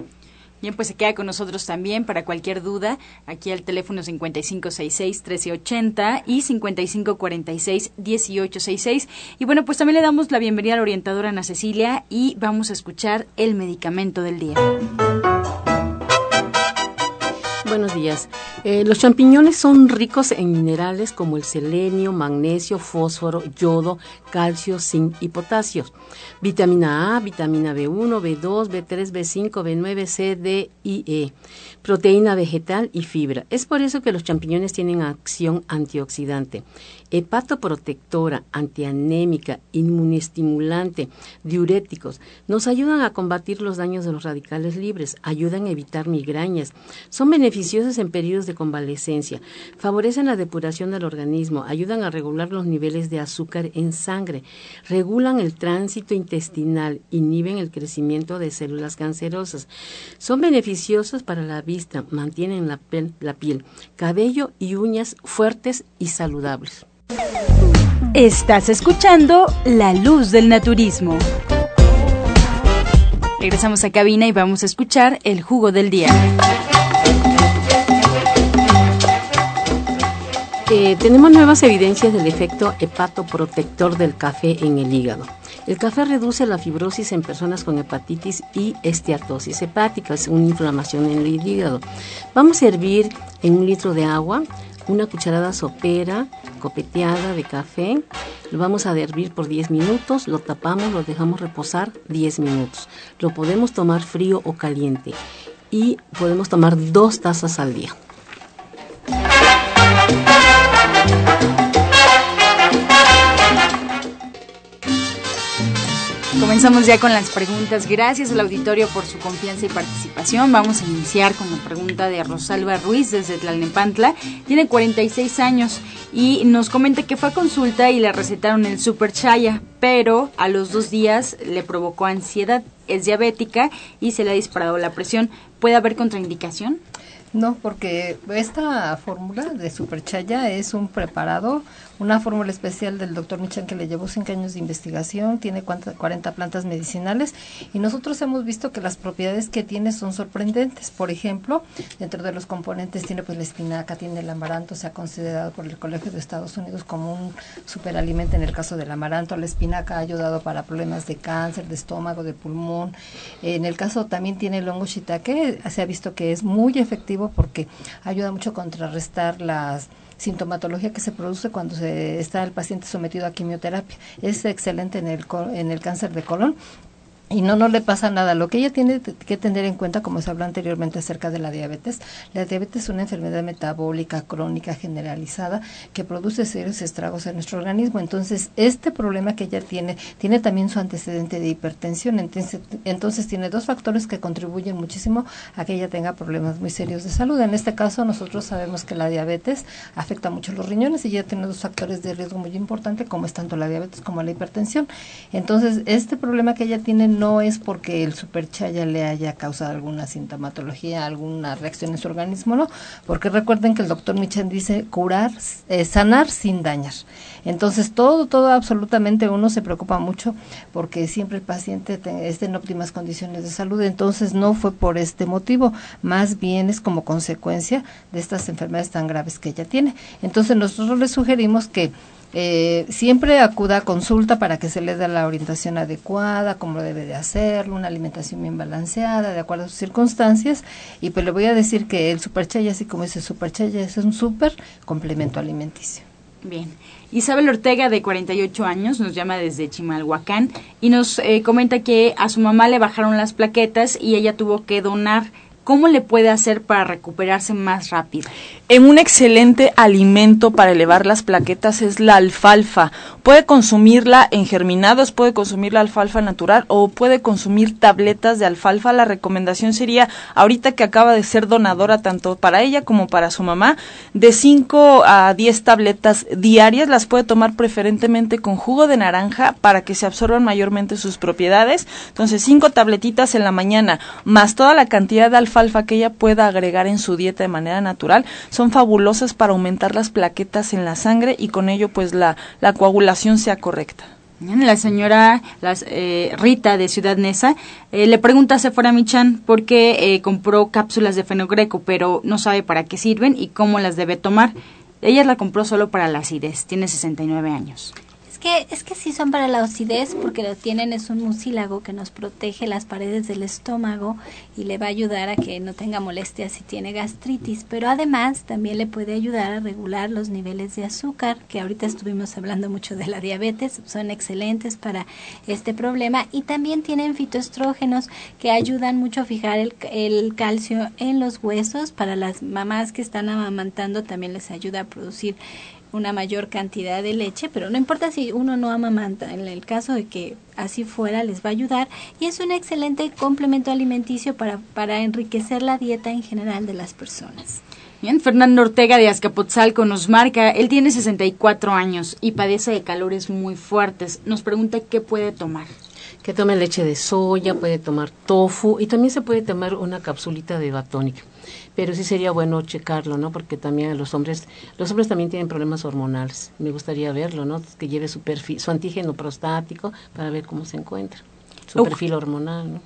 Bien, pues se queda con nosotros también para cualquier duda. Aquí al teléfono 5566-1380 y 5546-1866. Y bueno, pues también le damos la bienvenida a la orientadora Ana Cecilia y vamos a escuchar el medicamento del día. Buenos días. Eh, los champiñones son ricos en minerales como el selenio, magnesio, fósforo, yodo, calcio, zinc y potasio. Vitamina A, vitamina B1, B2, B3, B5, B9, C, D y E. Proteína vegetal y fibra. Es por eso que los champiñones tienen acción antioxidante hepatoprotectora, antianémica, inmunestimulante, diuréticos, nos ayudan a combatir los daños de los radicales libres, ayudan a evitar migrañas, son beneficiosos en periodos de convalecencia, favorecen la depuración del organismo, ayudan a regular los niveles de azúcar en sangre, regulan el tránsito intestinal, inhiben el crecimiento de células cancerosas, son beneficiosos para la vista, mantienen la la piel cabello y uñas fuertes y saludables. Estás escuchando La Luz del Naturismo. Regresamos a cabina y vamos a escuchar el jugo del día. Eh, tenemos nuevas evidencias del efecto hepatoprotector del café en el hígado. El café reduce la fibrosis en personas con hepatitis y esteatosis hepática, es una inflamación en el hígado. Vamos a hervir en un litro de agua una cucharada sopera copeteada de café. Lo vamos a hervir por 10 minutos, lo tapamos, lo dejamos reposar 10 minutos. Lo podemos tomar frío o caliente y podemos tomar dos tazas al día. Comenzamos ya con las preguntas. Gracias al auditorio por su confianza y participación. Vamos a iniciar con la pregunta de Rosalba Ruiz desde Tlalnepantla. Tiene 46 años y nos comenta que fue a consulta y le recetaron el Super Chaya, pero a los dos días le provocó ansiedad. Es diabética y se le ha disparado la presión. ¿Puede haber contraindicación? No, porque esta fórmula de Superchaya es un preparado una fórmula especial del doctor Michan que le llevó cinco años de investigación, tiene 40 plantas medicinales y nosotros hemos visto que las propiedades que tiene son sorprendentes. Por ejemplo, dentro de los componentes tiene pues la espinaca, tiene el amaranto, se ha considerado por el Colegio de Estados Unidos como un superalimento en el caso del amaranto. La espinaca ha ayudado para problemas de cáncer, de estómago, de pulmón. En el caso también tiene el hongo shiitake, se ha visto que es muy efectivo porque ayuda mucho a contrarrestar las sintomatología que se produce cuando se está el paciente sometido a quimioterapia. Es excelente en el, en el cáncer de colon y no, no le pasa nada. Lo que ella tiene que tener en cuenta, como se habló anteriormente acerca de la diabetes, la diabetes es una enfermedad metabólica crónica generalizada que produce serios estragos en nuestro organismo. Entonces, este problema que ella tiene, tiene también su antecedente de hipertensión. Entonces, entonces tiene dos factores que contribuyen muchísimo a que ella tenga problemas muy serios de salud. En este caso, nosotros sabemos que la diabetes afecta mucho los riñones y ella tiene dos factores de riesgo muy importantes, como es tanto la diabetes como la hipertensión. Entonces, este problema que ella tiene no es porque el superchaya le haya causado alguna sintomatología, alguna reacción en su organismo, no, porque recuerden que el doctor Michan dice curar, eh, sanar sin dañar. Entonces todo, todo absolutamente uno se preocupa mucho porque siempre el paciente esté en óptimas condiciones de salud, entonces no fue por este motivo, más bien es como consecuencia de estas enfermedades tan graves que ella tiene. Entonces nosotros le sugerimos que eh, siempre acuda a consulta para que se le dé la orientación adecuada, como debe de hacerlo, una alimentación bien balanceada, de acuerdo a sus circunstancias. Y pues le voy a decir que el superchaya, así como ese superchaya, es un super complemento alimenticio. Bien. Isabel Ortega, de 48 años, nos llama desde Chimalhuacán y nos eh, comenta que a su mamá le bajaron las plaquetas y ella tuvo que donar ¿Cómo le puede hacer para recuperarse más rápido? En un excelente alimento para elevar las plaquetas es la alfalfa. Puede consumirla en germinados, puede consumir la alfalfa natural o puede consumir tabletas de alfalfa. La recomendación sería, ahorita que acaba de ser donadora tanto para ella como para su mamá, de 5 a 10 tabletas diarias. Las puede tomar preferentemente con jugo de naranja para que se absorban mayormente sus propiedades. Entonces, 5 tabletitas en la mañana, más toda la cantidad de alfalfa alfa que ella pueda agregar en su dieta de manera natural son fabulosas para aumentar las plaquetas en la sangre y con ello pues la, la coagulación sea correcta. La señora eh, Rita de Ciudad Neza eh, le pregunta a Sephora Michan por qué eh, compró cápsulas de fenogreco, pero no sabe para qué sirven y cómo las debe tomar. Ella la compró solo para la acidez, tiene 69 años que, es que sí son para la acidez porque lo tienen, es un mucílago que nos protege las paredes del estómago y le va a ayudar a que no tenga molestias si tiene gastritis, pero además también le puede ayudar a regular los niveles de azúcar, que ahorita estuvimos hablando mucho de la diabetes, son excelentes para este problema. Y también tienen fitoestrógenos que ayudan mucho a fijar el, el calcio en los huesos, para las mamás que están amamantando también les ayuda a producir una mayor cantidad de leche, pero no importa si uno no amamanta, en el caso de que así fuera les va a ayudar y es un excelente complemento alimenticio para, para enriquecer la dieta en general de las personas. Bien, Fernando Ortega de Azcapotzalco nos marca, él tiene 64 años y padece de calores muy fuertes. Nos pregunta qué puede tomar. Que tome leche de soya, puede tomar tofu y también se puede tomar una capsulita de batónica pero sí sería bueno checarlo, ¿no? Porque también los hombres, los hombres también tienen problemas hormonales. Me gustaría verlo, ¿no? Que lleve su perfil, su antígeno prostático para ver cómo se encuentra, su perfil hormonal, ¿no?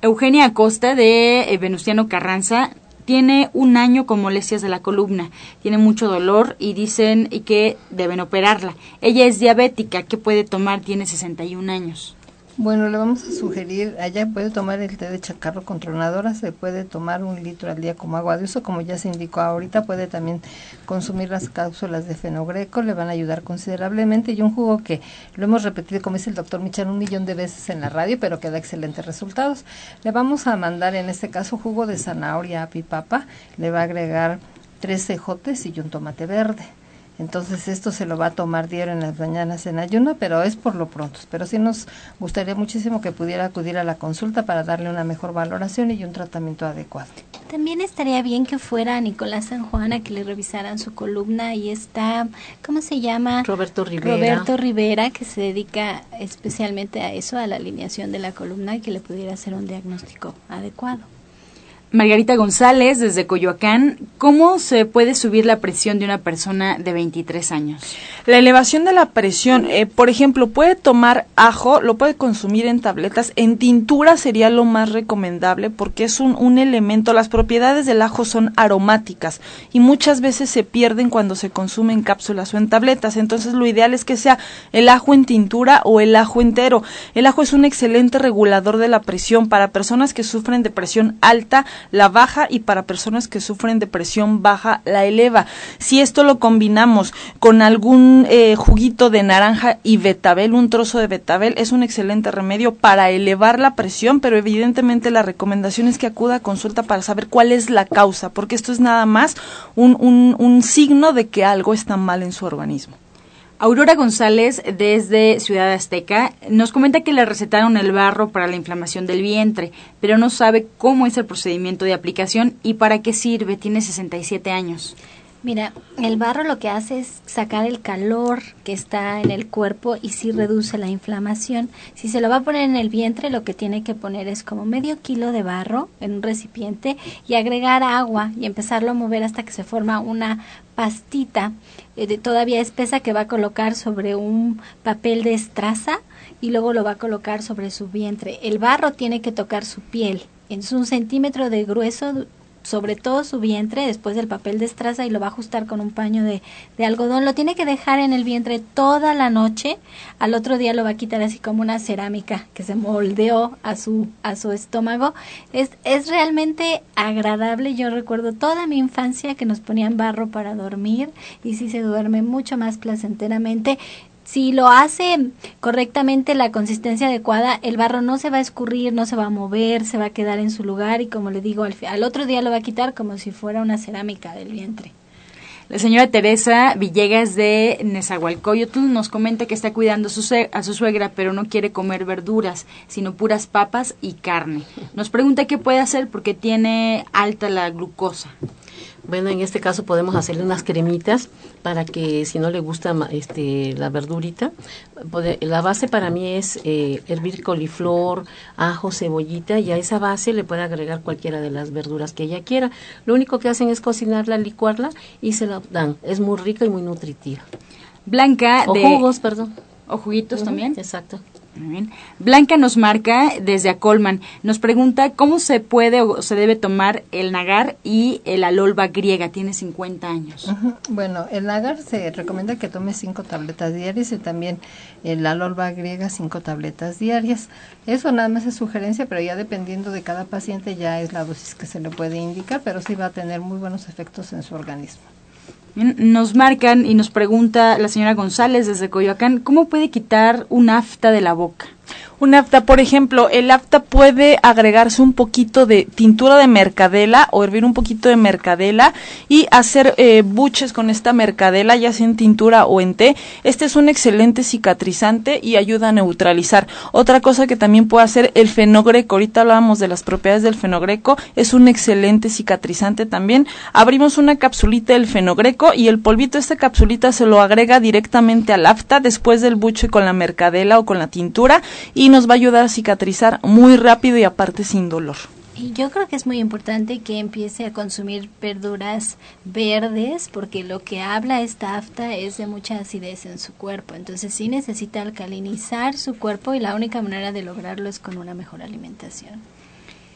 Eugenia Acosta de eh, Venustiano Carranza tiene un año con molestias de la columna, tiene mucho dolor y dicen que deben operarla. Ella es diabética, ¿qué puede tomar? Tiene 61 años. Bueno, le vamos a sugerir, allá puede tomar el té de chacarro con tronadora, se puede tomar un litro al día como agua de uso, como ya se indicó ahorita, puede también consumir las cápsulas de fenogreco, le van a ayudar considerablemente y un jugo que lo hemos repetido, como dice el doctor Michan, un millón de veces en la radio, pero que da excelentes resultados. Le vamos a mandar en este caso jugo de zanahoria, apipapa, le va a agregar tres cejotes y un tomate verde Entonces esto se lo va a tomar diario en las mañanas en ayuno, pero es por lo pronto. Pero sí nos gustaría muchísimo que pudiera acudir a la consulta para darle una mejor valoración y un tratamiento adecuado. También estaría bien que fuera a Nicolás San Juan a que le revisaran su columna y está, ¿cómo se llama? Roberto Rivera. Roberto Rivera, que se dedica especialmente a eso, a la alineación de la columna y que le pudiera hacer un diagnóstico adecuado. Margarita González, desde Coyoacán, ¿cómo se puede subir la presión de una persona de 23 años? La elevación de la presión, eh, por ejemplo, puede tomar ajo, lo puede consumir en tabletas, en tintura sería lo más recomendable porque es un, un elemento, las propiedades del ajo son aromáticas y muchas veces se pierden cuando se consume en cápsulas o en tabletas, entonces lo ideal es que sea el ajo en tintura o el ajo entero. El ajo es un excelente regulador de la presión para personas que sufren de presión alta, la baja y para personas que sufren de presión baja la eleva. Si esto lo combinamos con algún eh, juguito de naranja y betabel, un trozo de betabel, es un excelente remedio para elevar la presión, pero evidentemente la recomendación es que acuda a consulta para saber cuál es la causa, porque esto es nada más un, un, un signo de que algo está mal en su organismo. Aurora González, desde Ciudad Azteca, nos comenta que le recetaron el barro para la inflamación del vientre, pero no sabe cómo es el procedimiento de aplicación y para qué sirve. Tiene 67 años. Mira, el barro lo que hace es sacar el calor que está en el cuerpo y sí reduce la inflamación. Si se lo va a poner en el vientre, lo que tiene que poner es como medio kilo de barro en un recipiente y agregar agua y empezarlo a mover hasta que se forma una pastita eh, todavía espesa que va a colocar sobre un papel de estraza y luego lo va a colocar sobre su vientre. El barro tiene que tocar su piel. Es un centímetro de grueso sobre todo su vientre después del papel de estraza y lo va a ajustar con un paño de, de, algodón. Lo tiene que dejar en el vientre toda la noche. Al otro día lo va a quitar así como una cerámica que se moldeó a su, a su estómago. Es, es realmente agradable. Yo recuerdo toda mi infancia que nos ponían barro para dormir y sí se duerme mucho más placenteramente si lo hace correctamente la consistencia adecuada, el barro no se va a escurrir, no se va a mover, se va a quedar en su lugar y como le digo, al, otro día lo va a quitar como si fuera una cerámica del vientre. La señora Teresa Villegas de Nezahualcóyotl nos comenta que está cuidando su a su suegra, pero no quiere comer verduras, sino puras papas y carne. Nos pregunta qué puede hacer porque tiene alta la glucosa. Bueno, en este caso podemos hacerle unas cremitas para que si no le gusta este, la verdurita, la base para mí es eh, hervir coliflor, ajo, cebollita y a esa base le puede agregar cualquiera de las verduras que ella quiera. Lo único que hacen es cocinarla, licuarla y se la dan. Es muy rica y muy nutritiva. Blanca o de... jugos, perdón. ¿O juguitos uh -huh, también? Exacto. Blanca nos marca desde Acolman. Nos pregunta cómo se puede o se debe tomar el nagar y el alolva griega. Tiene 50 años. Bueno, el nagar se recomienda que tome cinco tabletas diarias y también el alolva griega cinco tabletas diarias. Eso nada más es sugerencia, pero ya dependiendo de cada paciente ya es la dosis que se le puede indicar, pero sí va a tener muy buenos efectos en su organismo. Nos marcan y nos pregunta la señora González desde Coyoacán, ¿cómo puede quitar un afta de la boca? Un afta, por ejemplo, el afta puede agregarse un poquito de tintura de mercadela o hervir un poquito de mercadela y hacer eh, buches con esta mercadela, ya sea en tintura o en té. Este es un excelente cicatrizante y ayuda a neutralizar. Otra cosa que también puede hacer el fenogreco, ahorita hablábamos de las propiedades del fenogreco, es un excelente cicatrizante también. Abrimos una capsulita del fenogreco y el polvito, esta capsulita se lo agrega directamente al afta después del buche con la mercadela o con la tintura y nos va a ayudar a cicatrizar muy rápido y aparte sin dolor. Y yo creo que es muy importante que empiece a consumir verduras verdes porque lo que habla esta afta es de mucha acidez en su cuerpo. Entonces sí necesita alcalinizar su cuerpo y la única manera de lograrlo es con una mejor alimentación.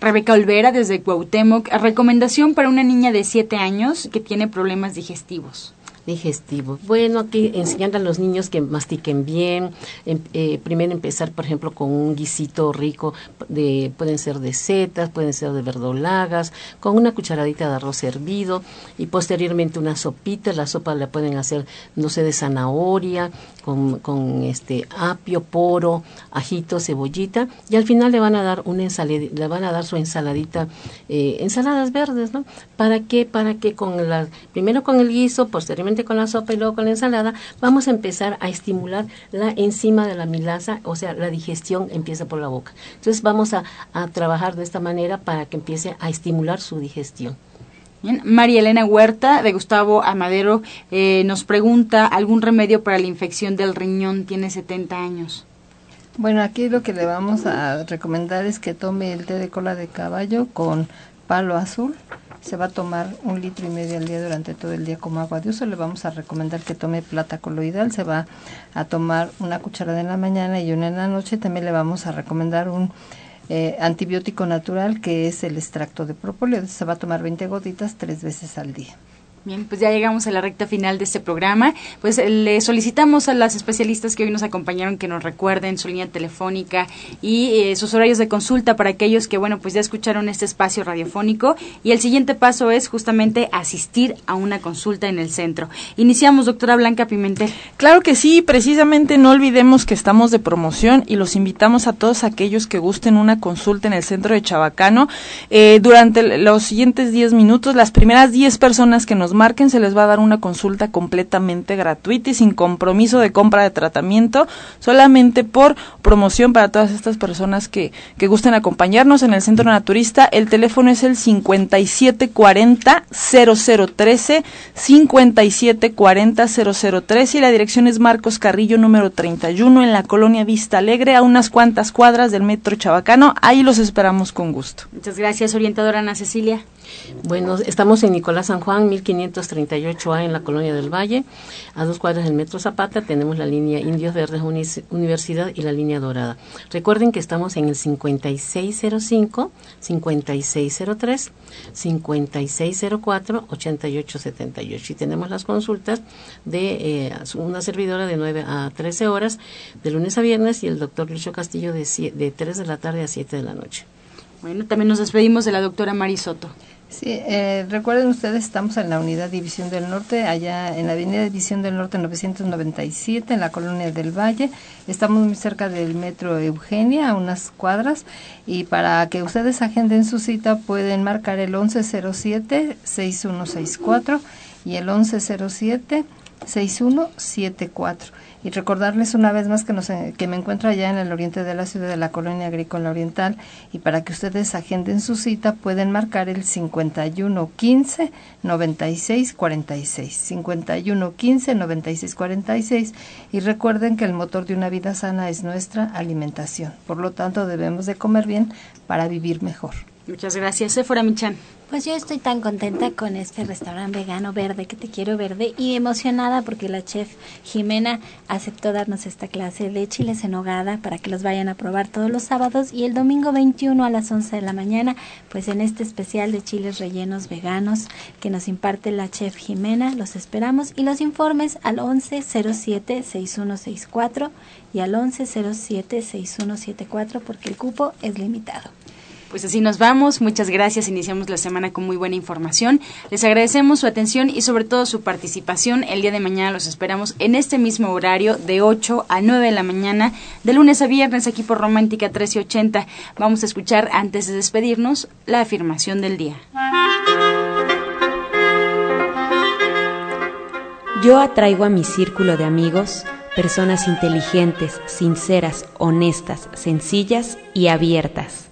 Rebeca Olvera desde Cuauhtémoc, recomendación para una niña de 7 años que tiene problemas digestivos digestivo. Bueno, aquí enseñando a los niños que mastiquen bien, em, eh, primero empezar, por ejemplo, con un guisito rico, de, pueden ser de setas, pueden ser de verdolagas, con una cucharadita de arroz hervido y posteriormente una sopita, la sopa la pueden hacer, no sé, de zanahoria, con, este apio, poro, ajito, cebollita y al final le van a dar una ensaladita, le van a dar su ensaladita, eh, ensaladas verdes, ¿no? ¿Para qué? Para que con la, primero con el guiso, posteriormente con la sopa y luego con la ensalada, vamos a empezar a estimular la enzima de la milasa, o sea, la digestión empieza por la boca. Entonces vamos a, a trabajar de esta manera para que empiece a estimular su digestión. Bien. María Elena Huerta de Gustavo Amadero eh, nos pregunta algún remedio para la infección del riñón. Tiene 70 años. Bueno, aquí lo que le vamos a recomendar es que tome el té de cola de caballo con palo azul. Se va a tomar un litro y medio al día durante todo el día como agua de uso. Le vamos a recomendar que tome plata coloidal. Se va a tomar una cucharada en la mañana y una en la noche. También le vamos a recomendar un eh, antibiótico natural que es el extracto de propóleo. Se va a tomar 20 gotitas tres veces al día. Bien, pues ya llegamos a la recta final de este programa. Pues eh, le solicitamos a las especialistas que hoy nos acompañaron que nos recuerden su línea telefónica y eh, sus horarios de consulta para aquellos que, bueno, pues ya escucharon este espacio radiofónico. Y el siguiente paso es justamente asistir a una consulta en el centro. Iniciamos, doctora Blanca Pimentel. Claro que sí, precisamente no olvidemos que estamos de promoción y los invitamos a todos aquellos que gusten una consulta en el centro de Chabacano. Eh, durante los siguientes 10 minutos, las primeras 10 personas que nos marquen se les va a dar una consulta completamente gratuita y sin compromiso de compra de tratamiento, solamente por promoción para todas estas personas que, que gusten acompañarnos en el Centro Naturista. El teléfono es el 5740 0013 5740 0013 y la dirección es Marcos Carrillo número 31 en la colonia Vista Alegre a unas cuantas cuadras del Metro Chabacano. Ahí los esperamos con gusto. Muchas gracias, orientadora Ana Cecilia. Bueno, estamos en Nicolás San Juan, 1538A en la Colonia del Valle, a dos cuadras del Metro Zapata. Tenemos la línea Indios Verdes Universidad y la línea Dorada. Recuerden que estamos en el 5605, 5603, 5604, 8878. Y tenemos las consultas de eh, una servidora de 9 a 13 horas, de lunes a viernes, y el doctor Lucho Castillo de, de 3 de la tarde a 7 de la noche. Bueno, también nos despedimos de la doctora Marisoto. Sí, eh, recuerden ustedes, estamos en la unidad División del Norte, allá en la avenida División del Norte 997, en la colonia del Valle. Estamos muy cerca del metro Eugenia, a unas cuadras. Y para que ustedes agenden su cita, pueden marcar el 1107-6164 y el 1107-6174 y recordarles una vez más que, nos, que me encuentro allá en el oriente de la ciudad de la colonia agrícola oriental y para que ustedes agenden su cita pueden marcar el 51 15 96 46 51 15 96 46 y recuerden que el motor de una vida sana es nuestra alimentación. Por lo tanto debemos de comer bien para vivir mejor. Muchas gracias, Sephora Michan. Pues yo estoy tan contenta con este restaurante vegano verde que te quiero verde y emocionada porque la chef Jimena aceptó darnos esta clase de chiles en hogada para que los vayan a probar todos los sábados y el domingo 21 a las 11 de la mañana, pues en este especial de chiles rellenos veganos que nos imparte la chef Jimena, los esperamos y los informes al 1107-6164 y al 1107-6174 porque el cupo es limitado. Pues así nos vamos. Muchas gracias. Iniciamos la semana con muy buena información. Les agradecemos su atención y sobre todo su participación. El día de mañana los esperamos en este mismo horario de 8 a 9 de la mañana, de lunes a viernes aquí por Romántica 1380. Vamos a escuchar antes de despedirnos la afirmación del día. Yo atraigo a mi círculo de amigos personas inteligentes, sinceras, honestas, sencillas y abiertas.